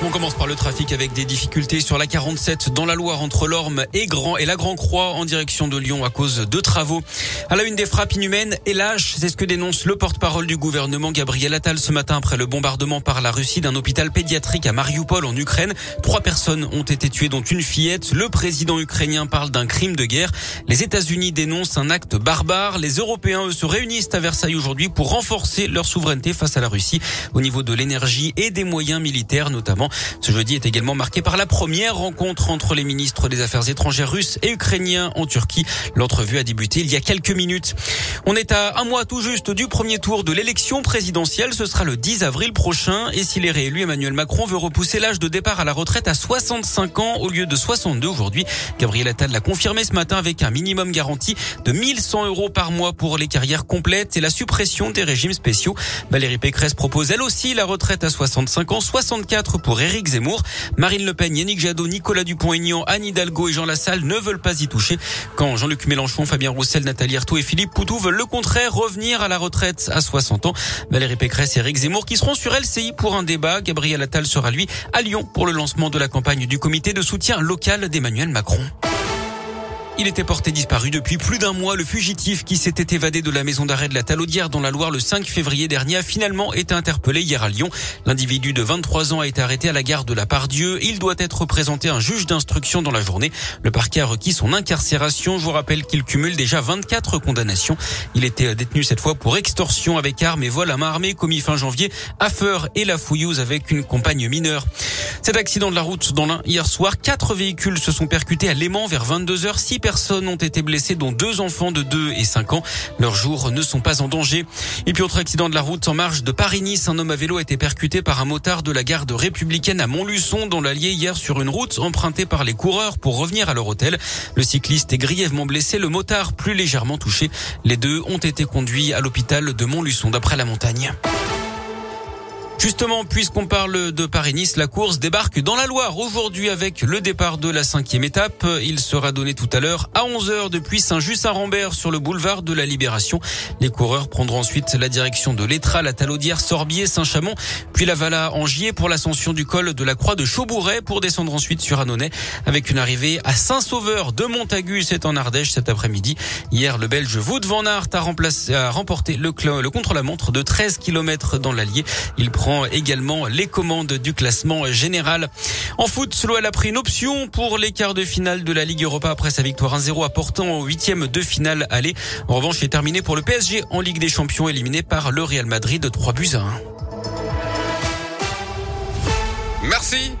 On commence par le trafic avec des difficultés sur la 47 dans la Loire entre l'Orme et Grand et la Grand Croix en direction de Lyon à cause de travaux. À la une des frappes inhumaines et lâches, c'est ce que dénonce le porte-parole du gouvernement Gabriel Attal ce matin après le bombardement par la Russie d'un hôpital pédiatrique à Mariupol en Ukraine. Trois personnes ont été tuées dont une fillette. Le président ukrainien parle d'un crime de guerre. Les États-Unis dénoncent un acte barbare. Les Européens se réunissent à Versailles aujourd'hui pour renforcer leur souveraineté face à la Russie au niveau de l'énergie et des moyens militaires notamment. Ce jeudi est également marqué par la première rencontre entre les ministres des Affaires étrangères russes et ukrainiens en Turquie. L'entrevue a débuté il y a quelques minutes. On est à un mois tout juste du premier tour de l'élection présidentielle. Ce sera le 10 avril prochain. Et s'il est réélu, Emmanuel Macron veut repousser l'âge de départ à la retraite à 65 ans au lieu de 62 aujourd'hui. Gabriel Attal l'a confirmé ce matin avec un minimum garanti de 1100 euros par mois pour les carrières complètes et la suppression des régimes spéciaux. Valérie Pécresse propose elle aussi la retraite à 65 ans, 64 pour Éric Zemmour. Marine Le Pen, Yannick Jadot, Nicolas Dupont-Aignan, Anne Hidalgo et Jean Lassalle ne veulent pas y toucher. Quand Jean-Luc Mélenchon, Fabien Roussel, Nathalie Arthaud et Philippe Poutou veulent le contraire, revenir à la retraite à 60 ans. Valérie Pécresse et Éric Zemmour qui seront sur LCI pour un débat. Gabriel Attal sera lui à Lyon pour le lancement de la campagne du comité de soutien local d'Emmanuel Macron. Il était porté disparu depuis plus d'un mois. Le fugitif qui s'était évadé de la maison d'arrêt de la Talaudière dans la Loire le 5 février dernier a finalement été interpellé hier à Lyon. L'individu de 23 ans a été arrêté à la gare de la Pardieu. Il doit être présenté à un juge d'instruction dans la journée. Le parquet a requis son incarcération. Je vous rappelle qu'il cumule déjà 24 condamnations. Il était détenu cette fois pour extorsion avec armes et vol à main armée commis fin janvier à Feur et la Fouillouse avec une compagne mineure. Cet accident de la route dans l'un hier soir, quatre véhicules se sont percutés à Léman vers 22 h Six personnes ont été blessées, dont deux enfants de 2 et 5 ans. Leurs jours ne sont pas en danger. Et puis autre accident de la route en marge de Paris-Nice, un homme à vélo a été percuté par un motard de la garde républicaine à Montluçon dans l'Allier hier sur une route empruntée par les coureurs pour revenir à leur hôtel. Le cycliste est grièvement blessé, le motard plus légèrement touché. Les deux ont été conduits à l'hôpital de Montluçon d'après la montagne. Justement, puisqu'on parle de Paris-Nice, la course débarque dans la Loire aujourd'hui avec le départ de la cinquième étape. Il sera donné tout à l'heure à 11h depuis Saint-Just-à-Rambert sur le boulevard de la Libération. Les coureurs prendront ensuite la direction de l'Étra, la Talaudière, Sorbier, Saint-Chamond, puis la Vala Angier pour l'ascension du col de la Croix de Chaubouret pour descendre ensuite sur Annonay avec une arrivée à Saint-Sauveur de Montagu. C'est en Ardèche cet après-midi. Hier, le Belge Wout van Aert a, remporté le, contre-la-montre de 13 km dans l'Allier. Également les commandes du classement général. En foot, Sloan a pris une option pour les quarts de finale de la Ligue Europa après sa victoire 1-0 à Portant au huitième de finale aller. En revanche, est terminé pour le PSG en Ligue des Champions éliminé par le Real Madrid 3 buts à 1. Merci.